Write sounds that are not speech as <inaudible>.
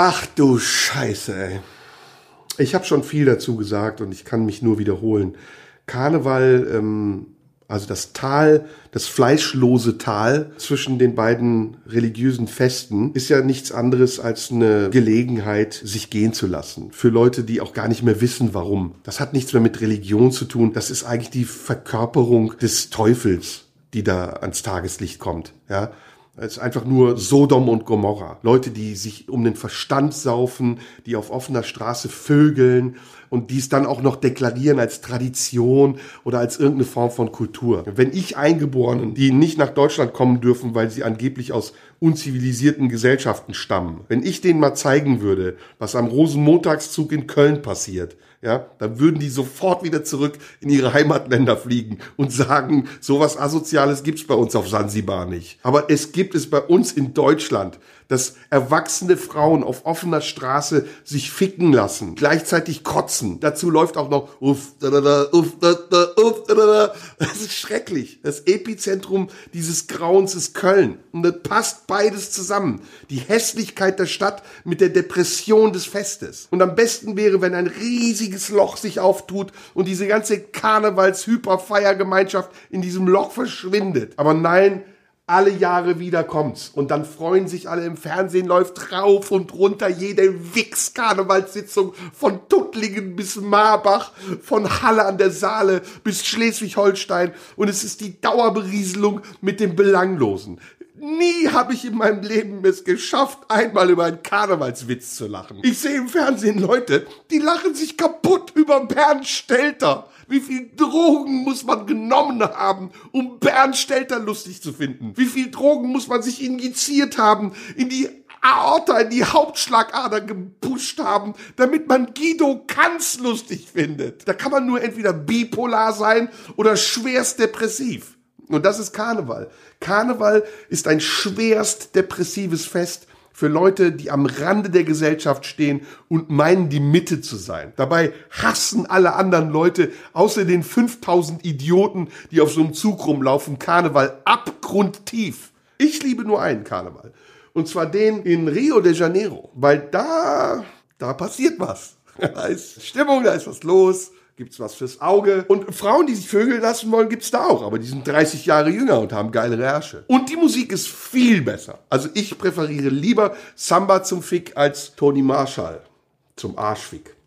Ach du Scheiße, ey. Ich habe schon viel dazu gesagt und ich kann mich nur wiederholen. Karneval, ähm, also das Tal, das fleischlose Tal zwischen den beiden religiösen Festen, ist ja nichts anderes als eine Gelegenheit, sich gehen zu lassen. Für Leute, die auch gar nicht mehr wissen, warum. Das hat nichts mehr mit Religion zu tun. Das ist eigentlich die Verkörperung des Teufels, die da ans Tageslicht kommt. Ja, es ist einfach nur Sodom und Gomorra. Leute, die sich um den Verstand saufen, die auf offener Straße vögeln und dies dann auch noch deklarieren als Tradition oder als irgendeine Form von Kultur. Wenn ich Eingeborenen, die nicht nach Deutschland kommen dürfen, weil sie angeblich aus unzivilisierten Gesellschaften stammen, wenn ich denen mal zeigen würde, was am Rosenmontagszug in Köln passiert, ja, dann würden die sofort wieder zurück in ihre Heimatländer fliegen und sagen, sowas Asoziales gibt's bei uns auf Sansibar nicht. Aber es gibt es bei uns in Deutschland dass erwachsene Frauen auf offener Straße sich ficken lassen, gleichzeitig kotzen. Dazu läuft auch noch uff, da, da, da, uff, da, da, uff, da. Das ist schrecklich. Das Epizentrum dieses Grauens ist Köln. Und das passt beides zusammen. Die Hässlichkeit der Stadt mit der Depression des Festes. Und am besten wäre, wenn ein riesiges Loch sich auftut und diese ganze Karnevals-Hyperfeiergemeinschaft in diesem Loch verschwindet. Aber nein, alle Jahre wieder kommt's. Und dann freuen sich alle im Fernsehen, läuft rauf und runter jede Wix-Karnevalssitzung von Tuttlingen bis Marbach, von Halle an der Saale bis Schleswig-Holstein. Und es ist die Dauerberieselung mit dem Belanglosen. Nie habe ich in meinem Leben es geschafft, einmal über einen Karnevalswitz zu lachen. Ich sehe im Fernsehen Leute, die lachen sich kaputt über Bernd Stelter. Wie viel Drogen muss man genommen haben, um Bernd Stelter lustig zu finden? Wie viel Drogen muss man sich injiziert haben, in die Aorta, in die Hauptschlagader gepusht haben, damit man Guido Kanz lustig findet? Da kann man nur entweder bipolar sein oder schwerst depressiv. Und das ist Karneval. Karneval ist ein schwerst depressives Fest, für Leute, die am Rande der Gesellschaft stehen und meinen, die Mitte zu sein. Dabei hassen alle anderen Leute, außer den 5000 Idioten, die auf so einem Zug rumlaufen, Karneval abgrundtief. Ich liebe nur einen Karneval. Und zwar den in Rio de Janeiro, weil da, da passiert was. <laughs> Da ist Stimmung, da ist was los gibt's was fürs Auge. Und Frauen, die sich Vögel lassen wollen, gibt's da auch. Aber die sind 30 Jahre jünger und haben geile Ärsche. Und die Musik ist viel besser. Also ich präferiere lieber Samba zum Fick als Tony Marshall zum Arschfick.